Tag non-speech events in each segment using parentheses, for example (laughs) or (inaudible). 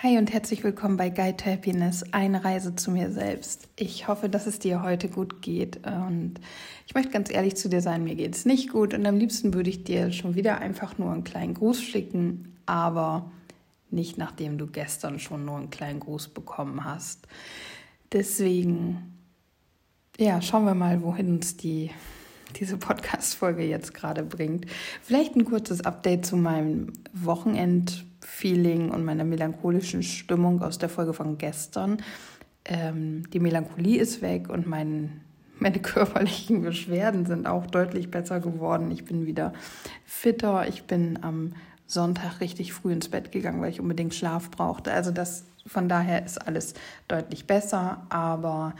Hi und herzlich willkommen bei Guide to Happiness, eine Reise zu mir selbst. Ich hoffe, dass es dir heute gut geht und ich möchte ganz ehrlich zu dir sein, mir geht es nicht gut und am liebsten würde ich dir schon wieder einfach nur einen kleinen Gruß schicken, aber nicht nachdem du gestern schon nur einen kleinen Gruß bekommen hast. Deswegen, ja, schauen wir mal, wohin uns die diese Podcast-Folge jetzt gerade bringt. Vielleicht ein kurzes Update zu meinem Wochenend-Feeling und meiner melancholischen Stimmung aus der Folge von gestern. Ähm, die Melancholie ist weg und mein, meine (laughs) körperlichen Beschwerden sind auch deutlich besser geworden. Ich bin wieder fitter. Ich bin am Sonntag richtig früh ins Bett gegangen, weil ich unbedingt Schlaf brauchte. Also das von daher ist alles deutlich besser, aber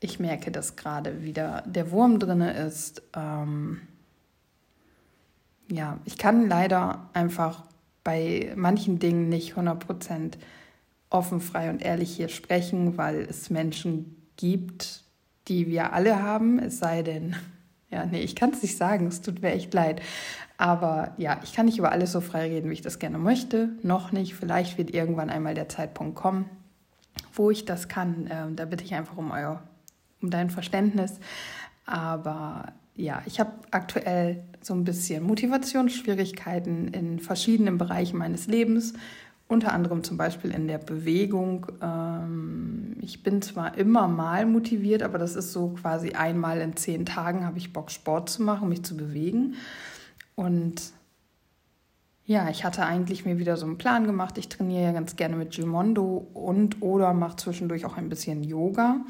ich merke, dass gerade wieder der Wurm drin ist. Ähm, ja, ich kann leider einfach bei manchen Dingen nicht 100% offen, frei und ehrlich hier sprechen, weil es Menschen gibt, die wir alle haben, es sei denn, (laughs) ja, nee, ich kann es nicht sagen, es tut mir echt leid. Aber ja, ich kann nicht über alles so frei reden, wie ich das gerne möchte. Noch nicht. Vielleicht wird irgendwann einmal der Zeitpunkt kommen, wo ich das kann. Ähm, da bitte ich einfach um euer um dein Verständnis. Aber ja, ich habe aktuell so ein bisschen Motivationsschwierigkeiten in verschiedenen Bereichen meines Lebens, unter anderem zum Beispiel in der Bewegung. Ähm, ich bin zwar immer mal motiviert, aber das ist so quasi einmal in zehn Tagen habe ich Bock, Sport zu machen, mich zu bewegen. Und ja, ich hatte eigentlich mir wieder so einen Plan gemacht. Ich trainiere ja ganz gerne mit Gimondo und oder mache zwischendurch auch ein bisschen Yoga.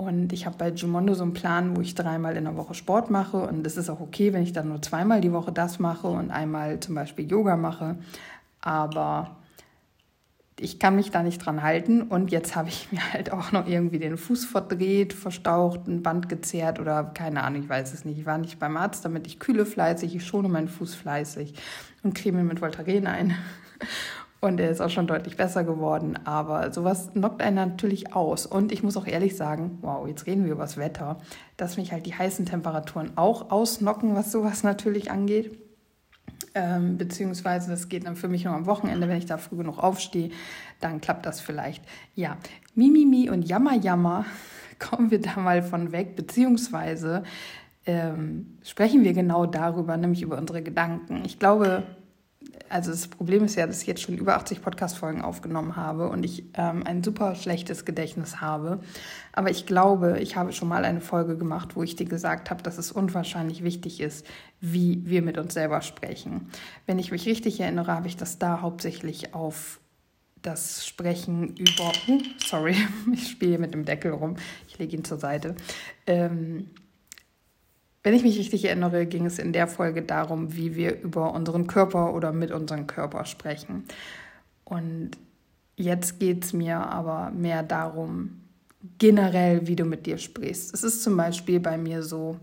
Und ich habe bei Jumondo so einen Plan, wo ich dreimal in der Woche Sport mache. Und es ist auch okay, wenn ich dann nur zweimal die Woche das mache und einmal zum Beispiel Yoga mache. Aber ich kann mich da nicht dran halten. Und jetzt habe ich (laughs) mir halt auch noch irgendwie den Fuß verdreht, verstaucht, ein Band gezerrt oder keine Ahnung, ich weiß es nicht. Ich war nicht beim Arzt, damit ich kühle fleißig, ich schone meinen Fuß fleißig und creme mit Voltaren ein. (laughs) Und er ist auch schon deutlich besser geworden. Aber sowas knockt einen natürlich aus. Und ich muss auch ehrlich sagen, wow, jetzt reden wir über das Wetter, dass mich halt die heißen Temperaturen auch ausnocken, was sowas natürlich angeht. Ähm, beziehungsweise das geht dann für mich nur am Wochenende, wenn ich da früh genug aufstehe, dann klappt das vielleicht. Ja, Mimimi und Jammer Jammer (laughs) kommen wir da mal von weg, beziehungsweise ähm, sprechen wir genau darüber, nämlich über unsere Gedanken. Ich glaube, also das Problem ist ja, dass ich jetzt schon über 80 Podcast-Folgen aufgenommen habe und ich ähm, ein super schlechtes Gedächtnis habe. Aber ich glaube, ich habe schon mal eine Folge gemacht, wo ich dir gesagt habe, dass es unwahrscheinlich wichtig ist, wie wir mit uns selber sprechen. Wenn ich mich richtig erinnere, habe ich das da hauptsächlich auf das Sprechen über, uh, sorry, (laughs) ich spiele mit dem Deckel rum, ich lege ihn zur Seite. Ähm, wenn ich mich richtig erinnere, ging es in der Folge darum, wie wir über unseren Körper oder mit unserem Körper sprechen. Und jetzt geht es mir aber mehr darum, generell, wie du mit dir sprichst. Es ist zum Beispiel bei mir so,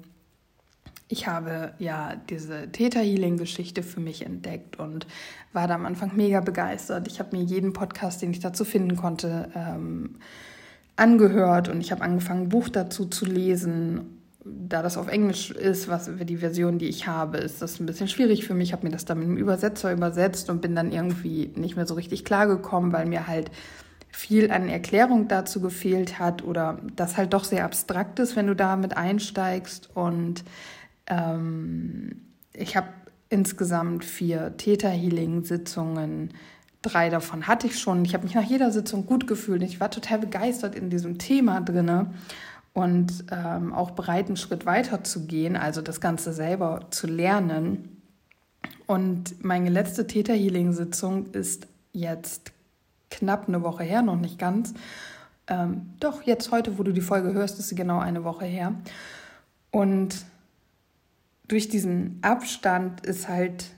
ich habe ja diese Theta Healing Geschichte für mich entdeckt und war da am Anfang mega begeistert. Ich habe mir jeden Podcast, den ich dazu finden konnte, ähm, angehört und ich habe angefangen, ein Buch dazu zu lesen da das auf Englisch ist, was die Version, die ich habe, ist das ein bisschen schwierig für mich. Ich habe mir das dann mit einem Übersetzer übersetzt und bin dann irgendwie nicht mehr so richtig klargekommen, weil mir halt viel an Erklärung dazu gefehlt hat oder das halt doch sehr abstrakt ist, wenn du da mit einsteigst. Und ähm, ich habe insgesamt vier Theta-Healing-Sitzungen. Drei davon hatte ich schon. Ich habe mich nach jeder Sitzung gut gefühlt. Ich war total begeistert in diesem Thema drinne und ähm, auch bereit, einen Schritt weiter zu gehen, also das Ganze selber zu lernen. Und meine letzte Theta Healing Sitzung ist jetzt knapp eine Woche her, noch nicht ganz. Ähm, doch, jetzt heute, wo du die Folge hörst, ist sie genau eine Woche her. Und durch diesen Abstand ist halt,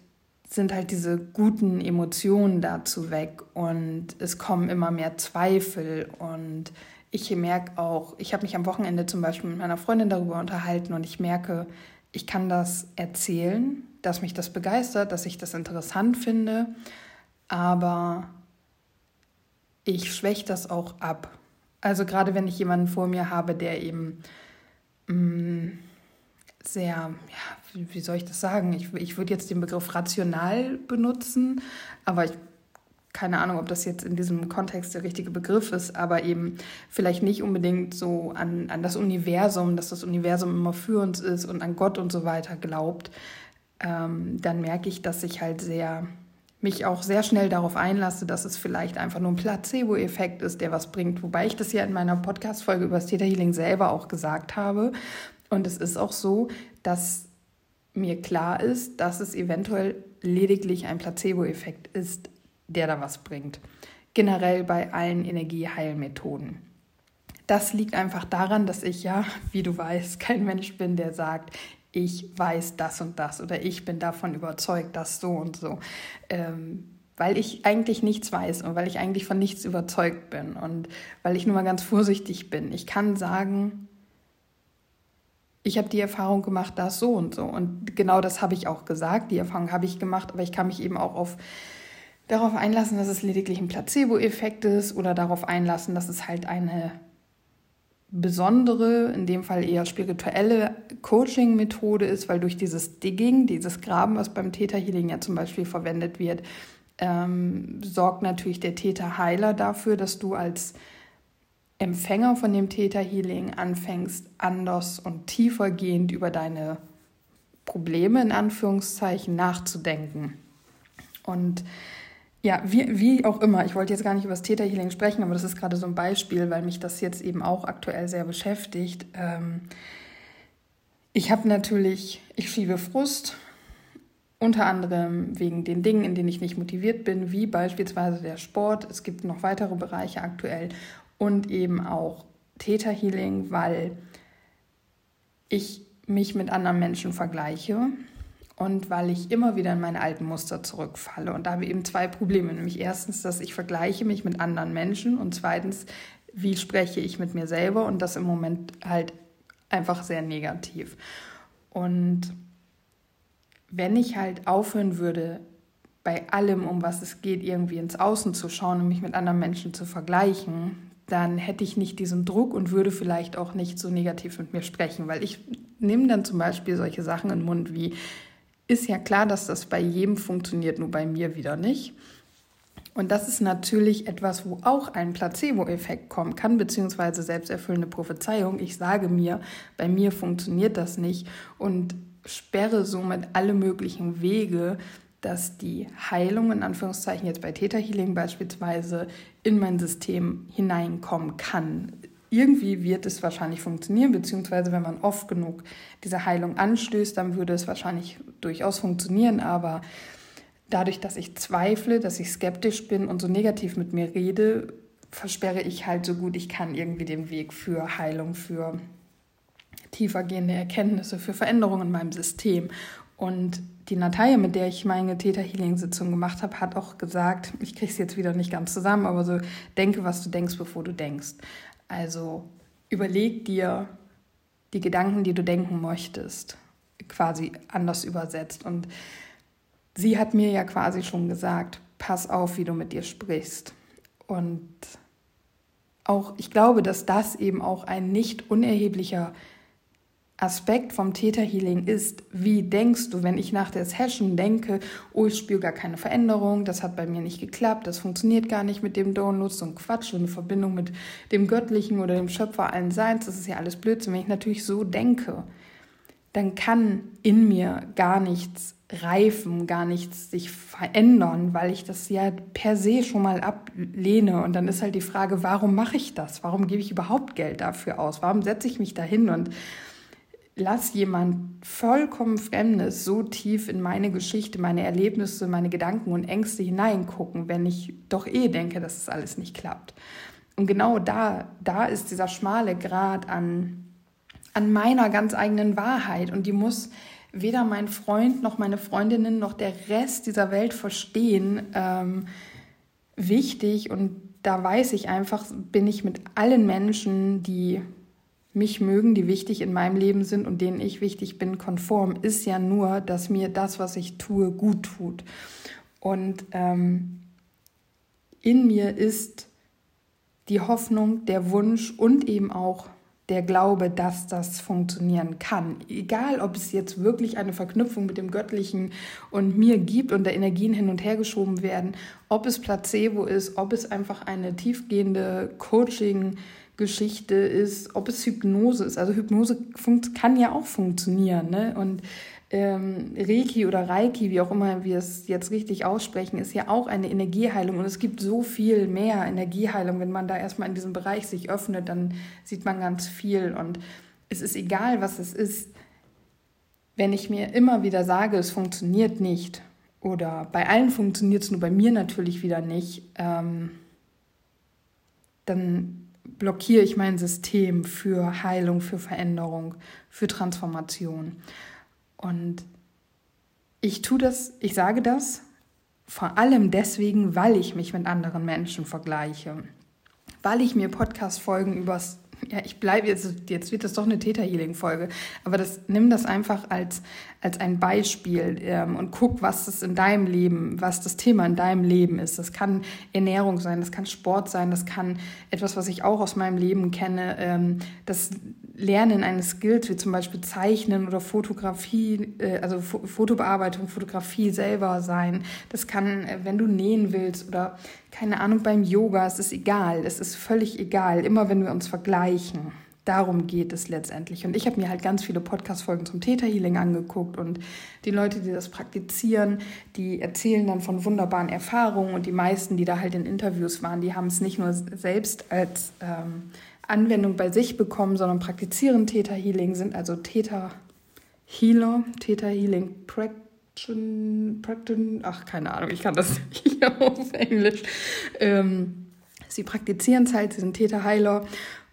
sind halt diese guten Emotionen dazu weg und es kommen immer mehr Zweifel und ich merke auch, ich habe mich am Wochenende zum Beispiel mit meiner Freundin darüber unterhalten und ich merke, ich kann das erzählen, dass mich das begeistert, dass ich das interessant finde, aber ich schwäche das auch ab. Also gerade wenn ich jemanden vor mir habe, der eben mh, mm, sehr, ja, wie soll ich das sagen? Ich, ich würde jetzt den Begriff rational benutzen, aber ich keine Ahnung, ob das jetzt in diesem Kontext der richtige Begriff ist, aber eben vielleicht nicht unbedingt so an, an das Universum, dass das Universum immer für uns ist und an Gott und so weiter glaubt, ähm, dann merke ich, dass ich halt sehr mich auch sehr schnell darauf einlasse, dass es vielleicht einfach nur ein Placebo-Effekt ist, der was bringt. Wobei ich das ja in meiner Podcast-Folge über das Theta Healing selber auch gesagt habe. Und es ist auch so, dass mir klar ist, dass es eventuell lediglich ein Placebo-Effekt ist, der da was bringt. Generell bei allen Energieheilmethoden. Das liegt einfach daran, dass ich ja, wie du weißt, kein Mensch bin, der sagt, ich weiß das und das oder ich bin davon überzeugt, dass so und so. Ähm, weil ich eigentlich nichts weiß und weil ich eigentlich von nichts überzeugt bin und weil ich nur mal ganz vorsichtig bin. Ich kann sagen, ich habe die Erfahrung gemacht, das so und so. Und genau das habe ich auch gesagt, die Erfahrung habe ich gemacht, aber ich kann mich eben auch auf, darauf einlassen, dass es lediglich ein Placebo-Effekt ist oder darauf einlassen, dass es halt eine besondere, in dem Fall eher spirituelle Coaching-Methode ist, weil durch dieses Digging, dieses Graben, was beim Theta Healing ja zum Beispiel verwendet wird, ähm, sorgt natürlich der Theta Heiler dafür, dass du als Empfänger von dem Theta Healing anfängst, anders und tiefergehend über deine Probleme in Anführungszeichen nachzudenken. Und ja, wie, wie auch immer, ich wollte jetzt gar nicht über das Theta Healing sprechen, aber das ist gerade so ein Beispiel, weil mich das jetzt eben auch aktuell sehr beschäftigt. Ähm, ich habe natürlich, ich schiebe Frust, unter anderem wegen den Dingen, in denen ich nicht motiviert bin, wie beispielsweise der Sport. Es gibt noch weitere Bereiche aktuell und eben auch Theta Healing, weil ich mich mit anderen Menschen vergleiche und weil ich immer wieder in meine alten Muster zurückfalle. Und da habe ich eben zwei Probleme, nämlich erstens, dass ich vergleiche mich mit anderen Menschen und zweitens, wie spreche ich mit mir selber und das im Moment halt einfach sehr negativ. Und wenn ich halt aufhören würde, bei allem, um was es geht, irgendwie ins Außen zu schauen und mich mit anderen Menschen zu vergleichen, dann hätte ich nicht diesen Druck und würde vielleicht auch nicht so negativ mit mir sprechen, weil ich nehme dann zum Beispiel solche Sachen in den Mund wie, ist ja klar, dass das bei jedem funktioniert, nur bei mir wieder nicht. Und das ist natürlich etwas, wo auch ein Placebo-Effekt kommen kann, beziehungsweise selbsterfüllende Prophezeiung. Ich sage mir, bei mir funktioniert das nicht und sperre somit alle möglichen Wege, dass die Heilung in Anführungszeichen jetzt bei Theta Healing beispielsweise in mein System hineinkommen kann. Irgendwie wird es wahrscheinlich funktionieren, beziehungsweise wenn man oft genug diese Heilung anstößt, dann würde es wahrscheinlich durchaus funktionieren. Aber dadurch, dass ich zweifle, dass ich skeptisch bin und so negativ mit mir rede, versperre ich halt so gut ich kann irgendwie den Weg für Heilung, für tiefergehende Erkenntnisse, für Veränderungen in meinem System. Und die Natalia, mit der ich meine Theta Healing Sitzung gemacht habe, hat auch gesagt, ich kriege es jetzt wieder nicht ganz zusammen, aber so denke, was du denkst, bevor du denkst. Also überleg dir die Gedanken, die du denken möchtest, quasi anders übersetzt. Und sie hat mir ja quasi schon gesagt, pass auf, wie du mit dir sprichst. Und auch ich glaube, dass das eben auch ein nicht unerheblicher Aspekt vom Theta Healing ist, wie denkst du, wenn ich nach der Session denke, oh, ich spüre gar keine Veränderung, das hat bei mir nicht geklappt, das funktioniert gar nicht mit dem Download, so ein Quatsch, so eine Verbindung mit dem Göttlichen oder dem Schöpfer allen Seins, das ist ja alles Blödsinn. Wenn ich natürlich so denke, dann kann in mir gar nichts reifen, gar nichts sich verändern, weil ich das ja per se schon mal ablehne. Und dann ist halt die Frage, warum mache ich das? Warum gebe ich überhaupt Geld dafür aus? Warum setze ich mich dahin und lass jemand vollkommen Fremdes so tief in meine Geschichte, meine Erlebnisse, meine Gedanken und Ängste hineingucken, wenn ich doch eh denke, dass es alles nicht klappt. Und genau da, da ist dieser schmale Grad an, an meiner ganz eigenen Wahrheit und die muss weder mein Freund noch meine Freundinnen noch der Rest dieser Welt verstehen. Ähm, wichtig und da weiß ich einfach, bin ich mit allen Menschen, die mich mögen, die wichtig in meinem Leben sind und denen ich wichtig bin, konform, ist ja nur, dass mir das, was ich tue, gut tut. Und ähm, in mir ist die Hoffnung, der Wunsch und eben auch der Glaube, dass das funktionieren kann. Egal, ob es jetzt wirklich eine Verknüpfung mit dem Göttlichen und mir gibt und da Energien hin und her geschoben werden, ob es Placebo ist, ob es einfach eine tiefgehende Coaching-Geschichte ist, ob es Hypnose ist. Also Hypnose kann ja auch funktionieren. Ne? Und ähm, Reiki oder Reiki, wie auch immer wir es jetzt richtig aussprechen, ist ja auch eine Energieheilung. Und es gibt so viel mehr Energieheilung. Wenn man da erstmal in diesem Bereich sich öffnet, dann sieht man ganz viel. Und es ist egal, was es ist. Wenn ich mir immer wieder sage, es funktioniert nicht, oder bei allen funktioniert es nur bei mir natürlich wieder nicht, ähm, dann blockiere ich mein System für Heilung, für Veränderung, für Transformation. Und ich tue das, ich sage das vor allem deswegen, weil ich mich mit anderen Menschen vergleiche. Weil ich mir Podcast-Folgen übers ja, ich bleibe jetzt, jetzt wird das doch eine Theta Healing Folge, aber das nimm das einfach als als ein Beispiel ähm, und guck, was das in deinem Leben, was das Thema in deinem Leben ist. Das kann Ernährung sein, das kann Sport sein, das kann etwas, was ich auch aus meinem Leben kenne, ähm, das Lernen eines Skills, wie zum Beispiel Zeichnen oder Fotografie, äh, also Fotobearbeitung, Fotografie selber sein. Das kann, äh, wenn du nähen willst oder keine Ahnung beim Yoga, es ist egal, es ist völlig egal, immer wenn wir uns vergleichen. Darum geht es letztendlich. Und ich habe mir halt ganz viele Podcast-Folgen zum Theta Healing angeguckt und die Leute, die das praktizieren, die erzählen dann von wunderbaren Erfahrungen und die meisten, die da halt in Interviews waren, die haben es nicht nur selbst als ähm, Anwendung bei sich bekommen, sondern praktizieren Theta Healing, sind also Theta Healer, Theta Healing Practitioner, ach keine Ahnung, ich kann das nicht (laughs) auf Englisch. Ähm, sie praktizieren es halt, sie sind Theta Heiler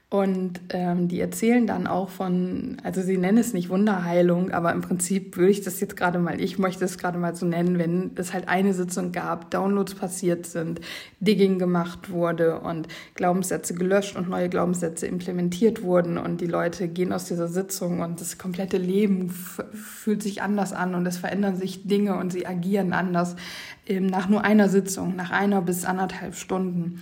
und ähm, die erzählen dann auch von, also sie nennen es nicht Wunderheilung, aber im Prinzip würde ich das jetzt gerade mal, ich möchte es gerade mal so nennen, wenn es halt eine Sitzung gab, Downloads passiert sind, Digging gemacht wurde und Glaubenssätze gelöscht und neue Glaubenssätze implementiert wurden und die Leute gehen aus dieser Sitzung und das komplette Leben fühlt sich anders an und es verändern sich Dinge und sie agieren anders ähm, nach nur einer Sitzung, nach einer bis anderthalb Stunden.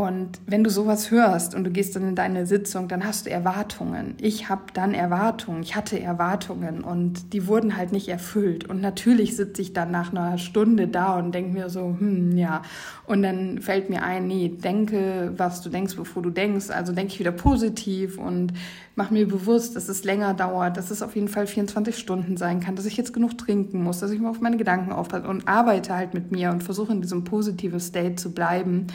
Und wenn du sowas hörst und du gehst dann in deine Sitzung, dann hast du Erwartungen. Ich habe dann Erwartungen, ich hatte Erwartungen und die wurden halt nicht erfüllt. Und natürlich sitze ich dann nach einer Stunde da und denke mir so, hm, ja. Und dann fällt mir ein, nee, denke, was du denkst, bevor du denkst. Also denke ich wieder positiv und mach mir bewusst, dass es länger dauert, dass es auf jeden Fall 24 Stunden sein kann, dass ich jetzt genug trinken muss, dass ich mal auf meine Gedanken aufpasse und arbeite halt mit mir und versuche in diesem positiven State zu bleiben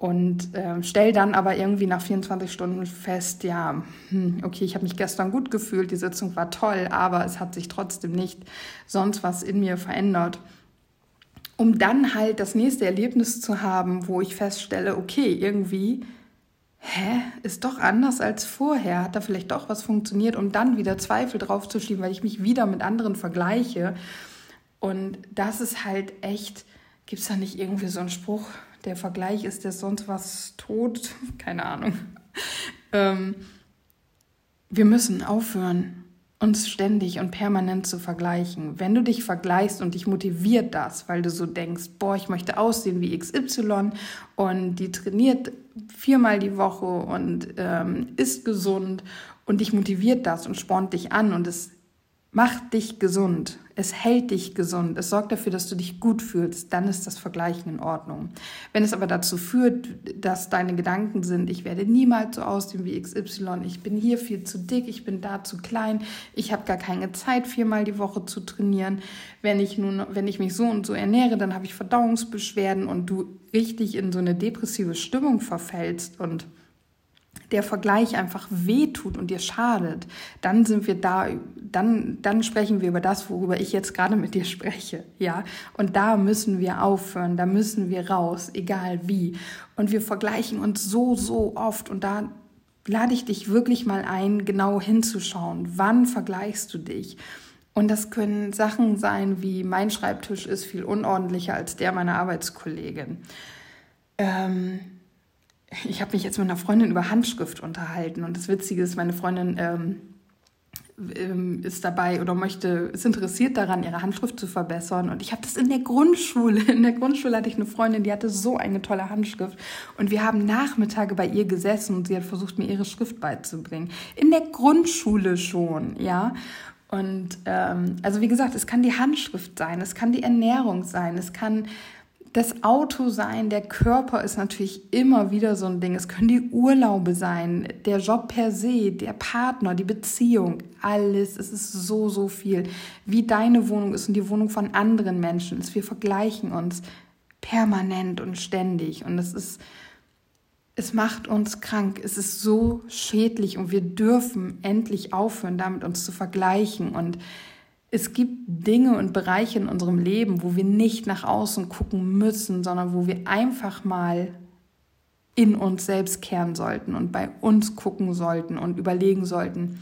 und äh, stell dann aber irgendwie nach 24 Stunden fest, ja, hm, okay, ich habe mich gestern gut gefühlt, die Sitzung war toll, aber es hat sich trotzdem nicht sonst was in mir verändert. Um dann halt das nächste Erlebnis zu haben, wo ich feststelle, okay, irgendwie, hä, ist doch anders als vorher, hat da vielleicht doch was funktioniert, um dann wieder Zweifel draufzuschieben, weil ich mich wieder mit anderen vergleiche. Und das ist halt echt, gibt es da nicht irgendwie so einen Spruch, der Vergleich ist der sonst was tot, (laughs) keine Ahnung. Ähm, wir müssen aufhören, uns ständig und permanent zu vergleichen. Wenn du dich vergleichst und dich motiviert das, weil du so denkst, boah, ich möchte aussehen wie XY und die trainiert viermal die Woche und ähm, ist gesund und dich motiviert das und spornt dich an und es macht dich gesund, es hält dich gesund, es sorgt dafür, dass du dich gut fühlst, dann ist das Vergleichen in Ordnung. Wenn es aber dazu führt, dass deine Gedanken sind, ich werde niemals so aussehen wie XY, ich bin hier viel zu dick, ich bin da zu klein, ich habe gar keine Zeit, viermal die Woche zu trainieren, wenn ich nun, wenn ich mich so und so ernähre, dann habe ich Verdauungsbeschwerden und du richtig in so eine depressive Stimmung verfällst und der Vergleich einfach wehtut und dir schadet, dann sind wir da, dann, dann sprechen wir über das, worüber ich jetzt gerade mit dir spreche, ja. Und da müssen wir aufhören, da müssen wir raus, egal wie. Und wir vergleichen uns so, so oft und da lade ich dich wirklich mal ein, genau hinzuschauen. Wann vergleichst du dich? Und das können Sachen sein wie mein Schreibtisch ist viel unordentlicher als der meiner Arbeitskollegin. Ähm, ich habe mich jetzt mit einer Freundin über Handschrift unterhalten und das Witzige ist, meine Freundin ähm, ist dabei oder möchte, ist interessiert daran, ihre Handschrift zu verbessern. Und ich habe das in der Grundschule. In der Grundschule hatte ich eine Freundin, die hatte so eine tolle Handschrift. Und wir haben Nachmittage bei ihr gesessen und sie hat versucht, mir ihre Schrift beizubringen. In der Grundschule schon, ja. Und ähm, also wie gesagt, es kann die Handschrift sein, es kann die Ernährung sein, es kann das Auto sein, der Körper ist natürlich immer wieder so ein Ding. Es können die Urlaube sein, der Job per se, der Partner, die Beziehung, alles. Es ist so, so viel. Wie deine Wohnung ist und die Wohnung von anderen Menschen ist. Wir vergleichen uns permanent und ständig. Und es ist, es macht uns krank. Es ist so schädlich und wir dürfen endlich aufhören, damit uns zu vergleichen und es gibt Dinge und Bereiche in unserem Leben, wo wir nicht nach außen gucken müssen, sondern wo wir einfach mal in uns selbst kehren sollten und bei uns gucken sollten und überlegen sollten,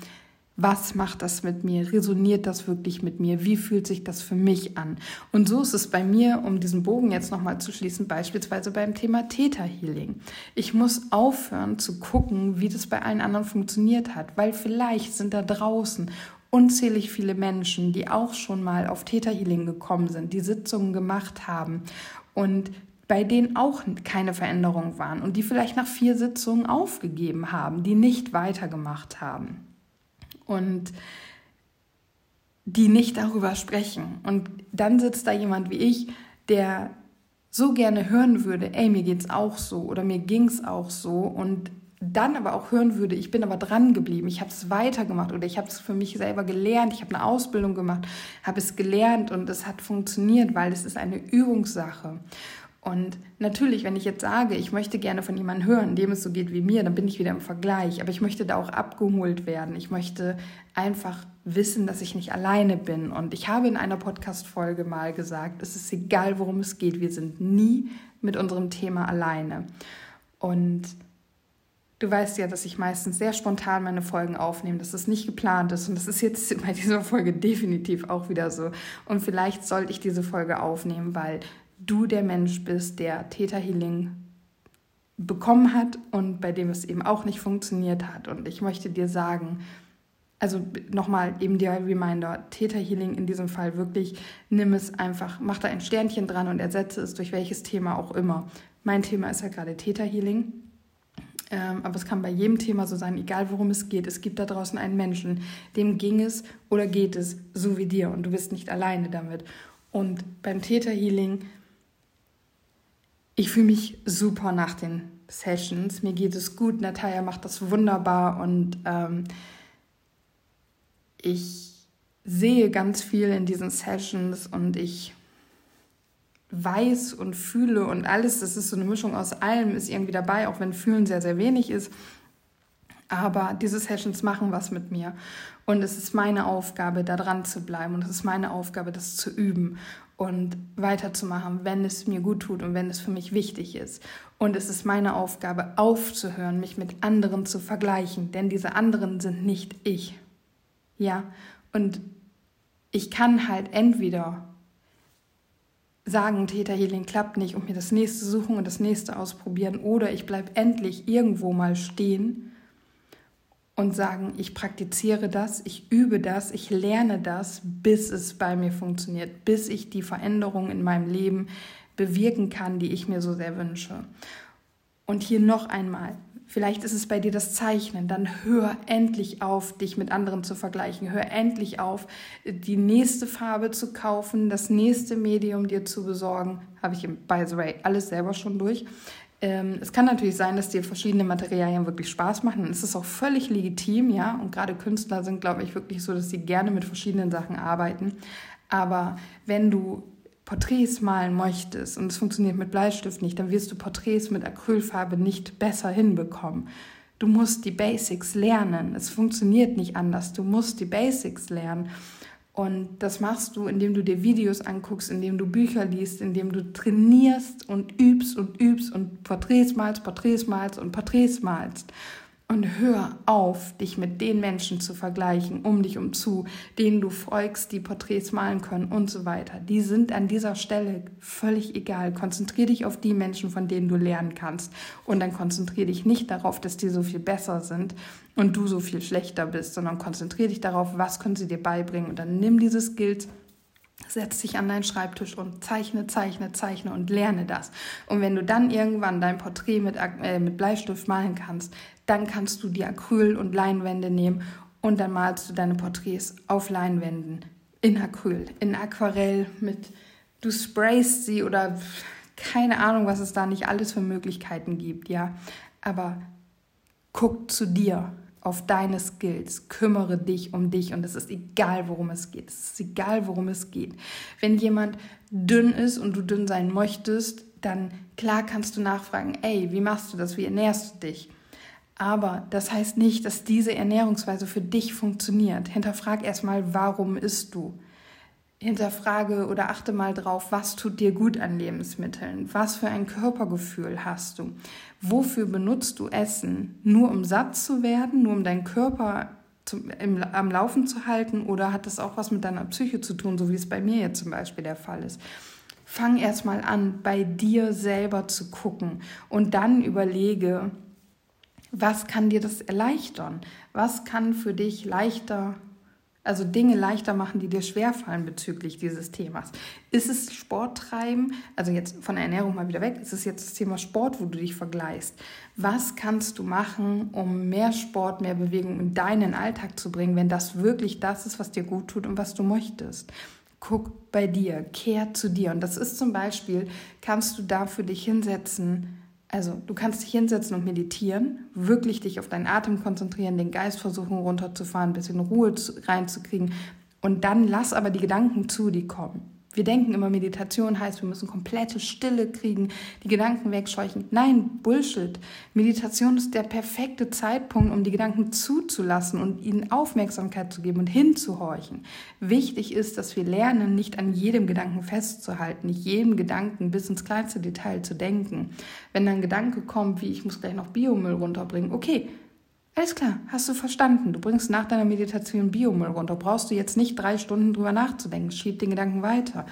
was macht das mit mir? Resoniert das wirklich mit mir? Wie fühlt sich das für mich an? Und so ist es bei mir, um diesen Bogen jetzt nochmal zu schließen, beispielsweise beim Thema Theta Healing. Ich muss aufhören zu gucken, wie das bei allen anderen funktioniert hat, weil vielleicht sind da draußen unzählig viele Menschen, die auch schon mal auf Theta Healing gekommen sind, die Sitzungen gemacht haben und bei denen auch keine Veränderung waren und die vielleicht nach vier Sitzungen aufgegeben haben, die nicht weitergemacht haben und die nicht darüber sprechen. Und dann sitzt da jemand wie ich, der so gerne hören würde, ey, mir geht's auch so oder mir ging's auch so und dann aber auch hören würde, ich bin aber dran geblieben, ich habe es weitergemacht oder ich habe es für mich selber gelernt, ich habe eine Ausbildung gemacht, habe es gelernt und es hat funktioniert, weil es ist eine Übungssache. Und natürlich, wenn ich jetzt sage, ich möchte gerne von jemandem hören, dem es so geht wie mir, dann bin ich wieder im Vergleich. Aber ich möchte da auch abgeholt werden. Ich möchte einfach wissen, dass ich nicht alleine bin. Und ich habe in einer Podcast-Folge mal gesagt, es ist egal, worum es geht. Wir sind nie mit unserem Thema alleine. Und Du weißt ja, dass ich meistens sehr spontan meine Folgen aufnehme, dass es nicht geplant ist. Und das ist jetzt (laughs) bei dieser Folge definitiv auch wieder so. Und vielleicht sollte ich diese Folge aufnehmen, weil du der Mensch bist, der Theta Healing bekommen hat und bei dem es eben auch nicht funktioniert hat. Und ich möchte dir sagen, also nochmal eben der Reminder, Theta Healing in diesem Fall wirklich, nimm es einfach, mach da ein Sternchen dran und ersetze es durch welches Thema auch immer. Mein Thema ist ja gerade Theta Healing ähm, aber es kann bei jedem Thema so sein, egal worum es geht. Es gibt da draußen einen Menschen, dem ging es oder geht es so wie dir und du bist nicht alleine damit. Und beim Theta Healing, ich fühle mich super nach den Sessions. Mir geht es gut. Natalia macht das wunderbar und ähm, ich sehe ganz viel in diesen Sessions und ich weiß und fühle und alles, das ist so eine Mischung aus allem, ist irgendwie dabei, auch wenn Fühlen sehr, sehr wenig ist. Aber diese Sessions machen was mit mir. Und es ist meine Aufgabe, da dran zu bleiben. Und es ist meine Aufgabe, das zu üben und weiterzumachen, wenn es mir gut tut und wenn es für mich wichtig ist. Und es ist meine Aufgabe, aufzuhören, mich mit anderen zu vergleichen. Denn diese anderen sind nicht ich. Ja. Und ich kann halt entweder sagen, Theta Healing klappt nicht und mir das nächste suchen und das nächste ausprobieren oder ich bleibe endlich irgendwo mal stehen und sagen, ich praktiziere das, ich übe das, ich lerne das, bis es bei mir funktioniert, bis ich die Veränderung in meinem Leben bewirken kann, die ich mir so sehr wünsche. Und hier noch einmal, Vielleicht ist es bei dir das Zeichnen. Dann hör endlich auf, dich mit anderen zu vergleichen. Hör endlich auf, die nächste Farbe zu kaufen, das nächste Medium dir zu besorgen. Habe ich, by the way, alles selber schon durch. Ähm, es kann natürlich sein, dass dir verschiedene Materialien wirklich Spaß machen. Es ist auch völlig legitim, ja. Und gerade Künstler sind, glaube ich, wirklich so, dass sie gerne mit verschiedenen Sachen arbeiten. Aber wenn du Porträts malen möchtest und es funktioniert mit Bleistift nicht, dann wirst du Porträts mit Acrylfarbe nicht besser hinbekommen. Du musst die Basics lernen. Es funktioniert nicht anders. Du musst die Basics lernen. Und das machst du, indem du dir Videos anguckst, indem du Bücher liest, indem du trainierst und übst und übst und Porträts malst, Porträts malst und Porträts malst. Und hör auf, dich mit den Menschen zu vergleichen, um dich umzu, denen du folgst, die Porträts malen können und so weiter. Die sind an dieser Stelle völlig egal. Konzentrier dich auf die Menschen, von denen du lernen kannst. Und dann konzentrier dich nicht darauf, dass die so viel besser sind und du so viel schlechter bist, sondern konzentrier dich darauf, was können sie dir beibringen. Und dann nimm diese Skills Setz dich an deinen Schreibtisch und zeichne, zeichne, zeichne und lerne das. Und wenn du dann irgendwann dein Porträt mit, äh, mit Bleistift malen kannst, dann kannst du die Acryl- und Leinwände nehmen und dann malst du deine Porträts auf Leinwänden in Acryl, in Aquarell mit, du sprayst sie oder keine Ahnung, was es da nicht alles für Möglichkeiten gibt, ja. Aber guck zu dir auf deine Skills, kümmere dich um dich und es ist egal, worum es geht. Es ist egal, worum es geht. Wenn jemand dünn ist und du dünn sein möchtest, dann klar kannst du nachfragen, ey, wie machst du das? Wie ernährst du dich? Aber das heißt nicht, dass diese Ernährungsweise für dich funktioniert. Hinterfrag erstmal, warum isst du? Hinterfrage oder achte mal drauf, was tut dir gut an Lebensmitteln? Was für ein Körpergefühl hast du? Wofür benutzt du Essen? Nur um satt zu werden? Nur um deinen Körper zum, im, am Laufen zu halten? Oder hat das auch was mit deiner Psyche zu tun, so wie es bei mir jetzt zum Beispiel der Fall ist? Fang erstmal an, bei dir selber zu gucken und dann überlege, was kann dir das erleichtern? Was kann für dich leichter, also Dinge leichter machen, die dir schwerfallen bezüglich dieses Themas? Ist es Sport treiben? Also jetzt von der Ernährung mal wieder weg. Ist es jetzt das Thema Sport, wo du dich vergleichst? Was kannst du machen, um mehr Sport, mehr Bewegung in deinen Alltag zu bringen, wenn das wirklich das ist, was dir gut tut und was du möchtest? Guck bei dir, kehr zu dir. Und das ist zum Beispiel, kannst du da für dich hinsetzen, also du kannst dich hinsetzen und meditieren, wirklich dich auf deinen Atem konzentrieren, den Geist versuchen runterzufahren, ein bisschen Ruhe reinzukriegen und dann lass aber die Gedanken zu, die kommen. Wir denken immer, Meditation heißt, wir müssen komplette Stille kriegen, die Gedanken wegscheuchen. Nein, Bullshit. Meditation ist der perfekte Zeitpunkt, um die Gedanken zuzulassen und ihnen Aufmerksamkeit zu geben und hinzuhorchen. Wichtig ist, dass wir lernen, nicht an jedem Gedanken festzuhalten, nicht jedem Gedanken bis ins kleinste Detail zu denken. Wenn dann ein Gedanke kommt, wie ich muss gleich noch Biomüll runterbringen, okay, alles klar, hast du verstanden. Du bringst nach deiner Meditation Biomüll runter. Brauchst du jetzt nicht drei Stunden drüber nachzudenken. Schieb den Gedanken weiter.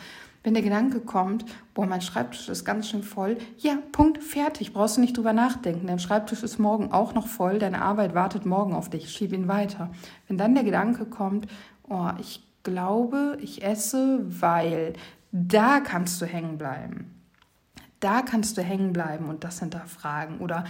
Wenn der Gedanke kommt, boah, mein Schreibtisch ist ganz schön voll, ja, Punkt, fertig. Brauchst du nicht drüber nachdenken. Dein Schreibtisch ist morgen auch noch voll. Deine Arbeit wartet morgen auf dich. Schieb ihn weiter. Wenn dann der Gedanke kommt, oh, ich glaube, ich esse, weil da kannst du hängen bleiben. Da kannst du hängen bleiben und das hinterfragen. Oder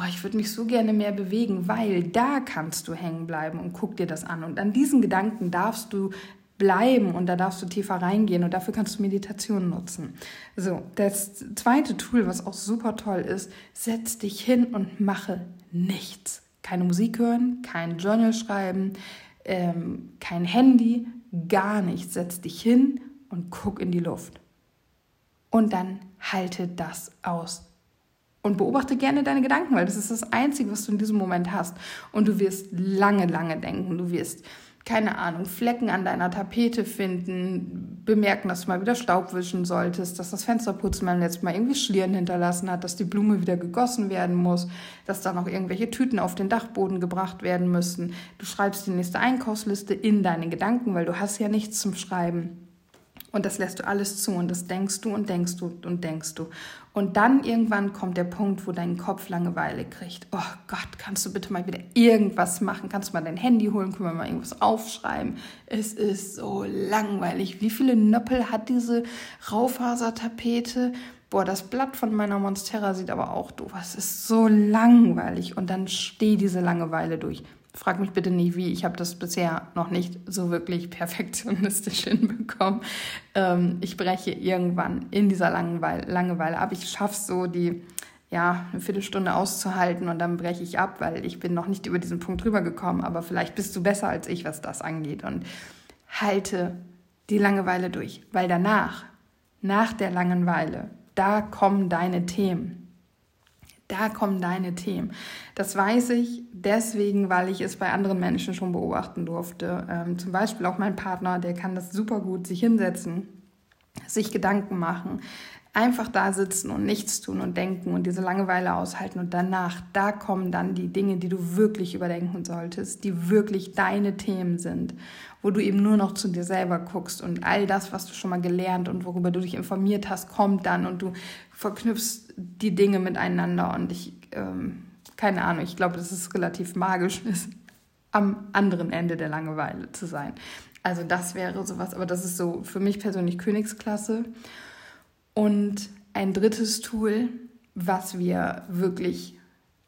oh, ich würde mich so gerne mehr bewegen, weil da kannst du hängen bleiben und guck dir das an. Und an diesen Gedanken darfst du bleiben und da darfst du tiefer reingehen und dafür kannst du Meditation nutzen. So, das zweite Tool, was auch super toll ist, setz dich hin und mache nichts. Keine Musik hören, kein Journal schreiben, ähm, kein Handy, gar nichts. Setz dich hin und guck in die Luft. Und dann halte das aus. Und beobachte gerne deine Gedanken, weil das ist das Einzige, was du in diesem Moment hast. Und du wirst lange, lange denken. Du wirst, keine Ahnung, Flecken an deiner Tapete finden, bemerken, dass du mal wieder Staub wischen solltest, dass das Fensterputzen beim letzten Mal irgendwie Schlieren hinterlassen hat, dass die Blume wieder gegossen werden muss, dass da noch irgendwelche Tüten auf den Dachboden gebracht werden müssen. Du schreibst die nächste Einkaufsliste in deine Gedanken, weil du hast ja nichts zum Schreiben. Und das lässt du alles zu und das denkst du und denkst du und denkst du. Und dann irgendwann kommt der Punkt, wo dein Kopf Langeweile kriegt. Oh Gott, kannst du bitte mal wieder irgendwas machen? Kannst du mal dein Handy holen? Können wir mal irgendwas aufschreiben? Es ist so langweilig. Wie viele Nöppel hat diese Raufasertapete? Boah, das Blatt von meiner Monstera sieht aber auch doof. Es ist so langweilig. Und dann steh diese Langeweile durch. Frag mich bitte nicht wie, ich habe das bisher noch nicht so wirklich perfektionistisch (laughs) hinbekommen. Ähm, ich breche irgendwann in dieser Langeweile, Langeweile ab. Ich schaffe es so, die ja, eine Viertelstunde auszuhalten und dann breche ich ab, weil ich bin noch nicht über diesen Punkt rübergekommen, aber vielleicht bist du besser als ich, was das angeht. Und halte die Langeweile durch, weil danach, nach der Langeweile, da kommen deine Themen. Da kommen deine Themen. Das weiß ich deswegen, weil ich es bei anderen Menschen schon beobachten durfte. Ähm, zum Beispiel auch mein Partner, der kann das super gut sich hinsetzen, sich Gedanken machen, Einfach da sitzen und nichts tun und denken und diese Langeweile aushalten und danach, da kommen dann die Dinge, die du wirklich überdenken solltest, die wirklich deine Themen sind, wo du eben nur noch zu dir selber guckst und all das, was du schon mal gelernt und worüber du dich informiert hast, kommt dann und du verknüpfst die Dinge miteinander und ich, ähm, keine Ahnung, ich glaube, dass es relativ magisch (laughs) ist, am anderen Ende der Langeweile zu sein. Also das wäre sowas, aber das ist so für mich persönlich Königsklasse. Und ein drittes Tool, was wir wirklich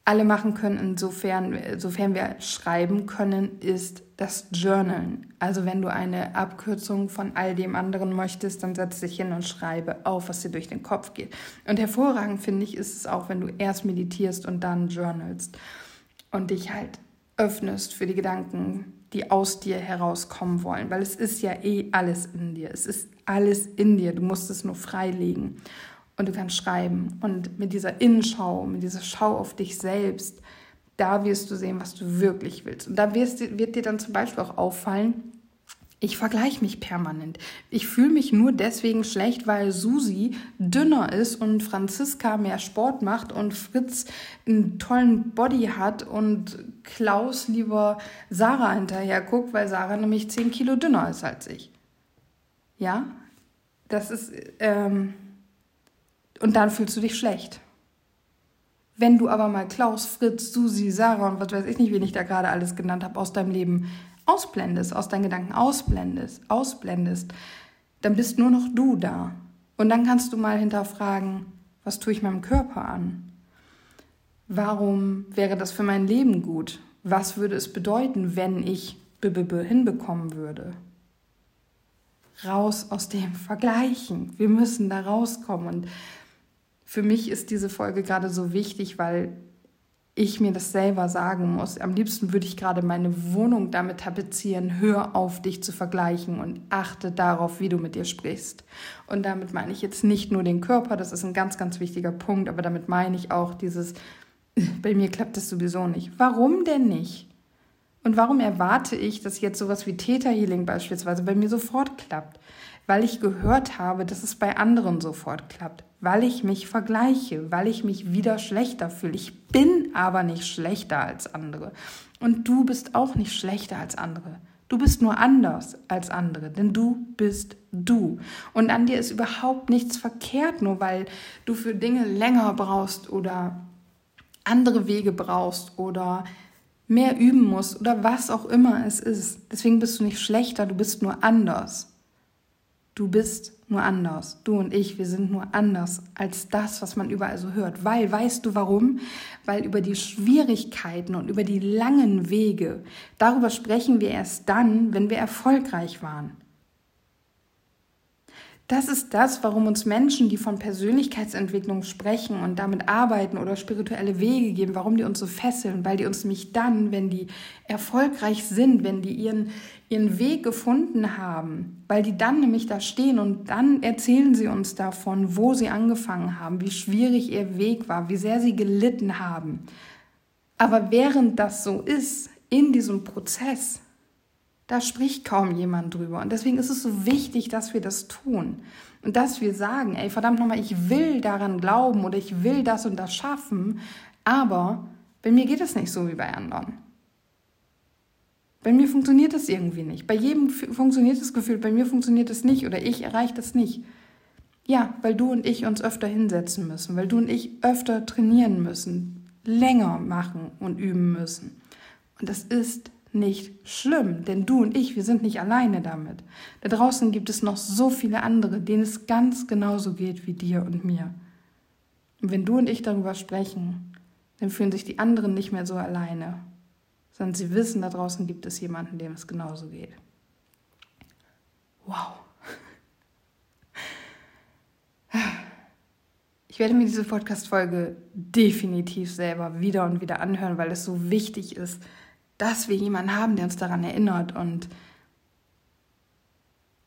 alle machen können, insofern, insofern wir schreiben können, ist das Journalen. Also wenn du eine Abkürzung von all dem anderen möchtest, dann setz dich hin und schreibe auf, was dir durch den Kopf geht. Und hervorragend finde ich ist es auch, wenn du erst meditierst und dann journalst und dich halt öffnest für die Gedanken, die aus dir herauskommen wollen, weil es ist ja eh alles in dir. Es ist alles in dir. Du musst es nur freilegen und du kannst schreiben. Und mit dieser Innenschau, mit dieser Schau auf dich selbst, da wirst du sehen, was du wirklich willst. Und da wirst, wird dir dann zum Beispiel auch auffallen, ich vergleiche mich permanent. Ich fühle mich nur deswegen schlecht, weil Susi dünner ist und Franziska mehr Sport macht und Fritz einen tollen Body hat und Klaus lieber Sarah hinterher guckt, weil Sarah nämlich 10 Kilo dünner ist als ich. Ja, das ist. Ähm und dann fühlst du dich schlecht. Wenn du aber mal Klaus, Fritz, Susi, Sarah und was weiß ich nicht, wen ich da gerade alles genannt habe, aus deinem Leben ausblendest, aus deinen Gedanken ausblendest, ausblendest, dann bist nur noch du da. Und dann kannst du mal hinterfragen, was tue ich meinem Körper an? Warum wäre das für mein Leben gut? Was würde es bedeuten, wenn ich hinbekommen würde? Raus aus dem Vergleichen. Wir müssen da rauskommen. Und für mich ist diese Folge gerade so wichtig, weil ich mir das selber sagen muss. Am liebsten würde ich gerade meine Wohnung damit tapezieren, hör auf, dich zu vergleichen und achte darauf, wie du mit dir sprichst. Und damit meine ich jetzt nicht nur den Körper, das ist ein ganz, ganz wichtiger Punkt, aber damit meine ich auch dieses, (laughs) bei mir klappt das sowieso nicht. Warum denn nicht? Und warum erwarte ich, dass jetzt sowas wie Theta Healing beispielsweise bei mir sofort klappt? Weil ich gehört habe, dass es bei anderen sofort klappt weil ich mich vergleiche, weil ich mich wieder schlechter fühle. Ich bin aber nicht schlechter als andere. Und du bist auch nicht schlechter als andere. Du bist nur anders als andere, denn du bist du. Und an dir ist überhaupt nichts verkehrt, nur weil du für Dinge länger brauchst oder andere Wege brauchst oder mehr üben musst oder was auch immer es ist. Deswegen bist du nicht schlechter, du bist nur anders. Du bist nur anders. Du und ich, wir sind nur anders als das, was man überall so hört. Weil, weißt du warum? Weil über die Schwierigkeiten und über die langen Wege, darüber sprechen wir erst dann, wenn wir erfolgreich waren. Das ist das, warum uns Menschen, die von Persönlichkeitsentwicklung sprechen und damit arbeiten oder spirituelle Wege geben, warum die uns so fesseln, weil die uns nämlich dann, wenn die erfolgreich sind, wenn die ihren, ihren Weg gefunden haben, weil die dann nämlich da stehen und dann erzählen sie uns davon, wo sie angefangen haben, wie schwierig ihr Weg war, wie sehr sie gelitten haben. Aber während das so ist, in diesem Prozess, da spricht kaum jemand drüber. Und deswegen ist es so wichtig, dass wir das tun. Und dass wir sagen, ey, verdammt nochmal, ich will daran glauben oder ich will das und das schaffen, aber bei mir geht es nicht so wie bei anderen. Bei mir funktioniert es irgendwie nicht. Bei jedem funktioniert es gefühlt, bei mir funktioniert es nicht oder ich erreiche das nicht. Ja, weil du und ich uns öfter hinsetzen müssen, weil du und ich öfter trainieren müssen, länger machen und üben müssen. Und das ist nicht schlimm, denn du und ich, wir sind nicht alleine damit. Da draußen gibt es noch so viele andere, denen es ganz genauso geht wie dir und mir. Und wenn du und ich darüber sprechen, dann fühlen sich die anderen nicht mehr so alleine, sondern sie wissen, da draußen gibt es jemanden, dem es genauso geht. Wow. Ich werde mir diese Podcast-Folge definitiv selber wieder und wieder anhören, weil es so wichtig ist, dass wir jemanden haben, der uns daran erinnert. Und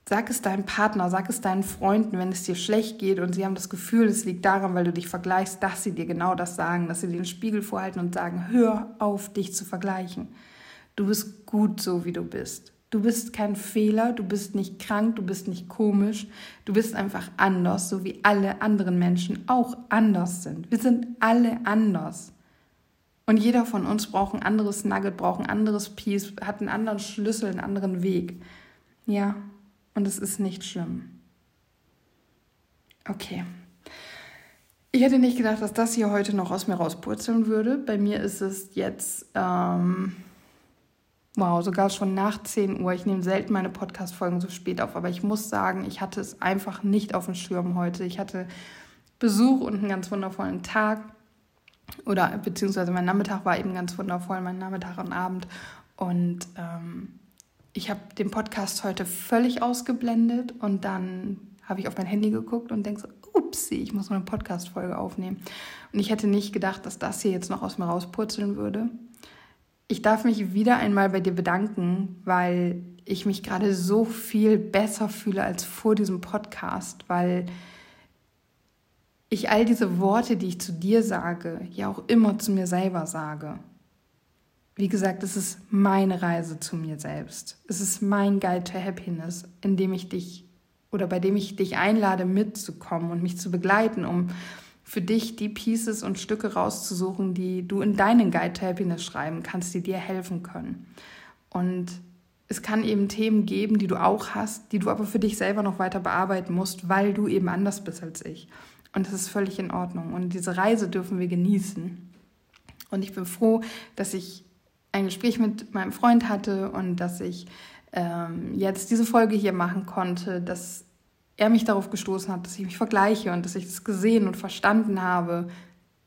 sag es deinem Partner, sag es deinen Freunden, wenn es dir schlecht geht und sie haben das Gefühl, es liegt daran, weil du dich vergleichst, dass sie dir genau das sagen, dass sie dir den Spiegel vorhalten und sagen, hör auf, dich zu vergleichen. Du bist gut so, wie du bist. Du bist kein Fehler, du bist nicht krank, du bist nicht komisch, du bist einfach anders, so wie alle anderen Menschen auch anders sind. Wir sind alle anders. Und jeder von uns braucht ein anderes Nugget, braucht ein anderes Piece, hat einen anderen Schlüssel, einen anderen Weg. Ja, und es ist nicht schlimm. Okay. Ich hätte nicht gedacht, dass das hier heute noch aus mir rauspurzeln würde. Bei mir ist es jetzt, ähm, wow, sogar schon nach 10 Uhr. Ich nehme selten meine Podcast-Folgen so spät auf, aber ich muss sagen, ich hatte es einfach nicht auf dem Schirm heute. Ich hatte Besuch und einen ganz wundervollen Tag. Oder beziehungsweise mein Nachmittag war eben ganz wundervoll, mein Nachmittag und Abend. Und ähm, ich habe den Podcast heute völlig ausgeblendet und dann habe ich auf mein Handy geguckt und denke so, upsie, ich muss noch eine Podcast-Folge aufnehmen. Und ich hätte nicht gedacht, dass das hier jetzt noch aus mir rauspurzeln würde. Ich darf mich wieder einmal bei dir bedanken, weil ich mich gerade so viel besser fühle als vor diesem Podcast, weil ich all diese Worte, die ich zu dir sage, ja auch immer zu mir selber sage. Wie gesagt, es ist meine Reise zu mir selbst. Es ist mein Guide to Happiness, in dem ich dich oder bei dem ich dich einlade, mitzukommen und mich zu begleiten, um für dich die Pieces und Stücke rauszusuchen, die du in deinen Guide to Happiness schreiben kannst, die dir helfen können. Und es kann eben Themen geben, die du auch hast, die du aber für dich selber noch weiter bearbeiten musst, weil du eben anders bist als ich. Und das ist völlig in Ordnung. Und diese Reise dürfen wir genießen. Und ich bin froh, dass ich ein Gespräch mit meinem Freund hatte und dass ich ähm, jetzt diese Folge hier machen konnte, dass er mich darauf gestoßen hat, dass ich mich vergleiche und dass ich das gesehen und verstanden habe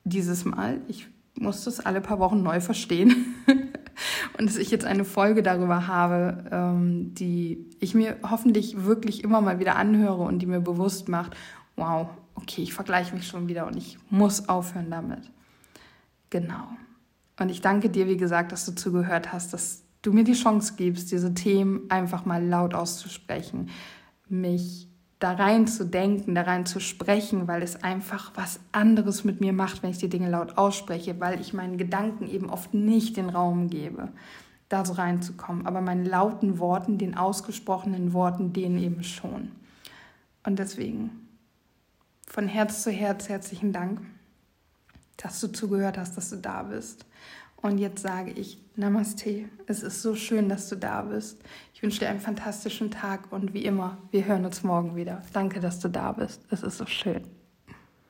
dieses Mal. Ich musste es alle paar Wochen neu verstehen. (laughs) und dass ich jetzt eine Folge darüber habe, ähm, die ich mir hoffentlich wirklich immer mal wieder anhöre und die mir bewusst macht, wow, okay, ich vergleiche mich schon wieder und ich muss aufhören damit. Genau. Und ich danke dir, wie gesagt, dass du zugehört hast, dass du mir die Chance gibst, diese Themen einfach mal laut auszusprechen, mich da rein zu denken, da rein zu sprechen, weil es einfach was anderes mit mir macht, wenn ich die Dinge laut ausspreche, weil ich meinen Gedanken eben oft nicht den Raum gebe, da so reinzukommen, aber meinen lauten Worten, den ausgesprochenen Worten, denen eben schon. Und deswegen von Herz zu Herz herzlichen Dank, dass du zugehört hast, dass du da bist. Und jetzt sage ich Namaste. Es ist so schön, dass du da bist. Ich wünsche dir einen fantastischen Tag und wie immer, wir hören uns morgen wieder. Danke, dass du da bist. Es ist so schön.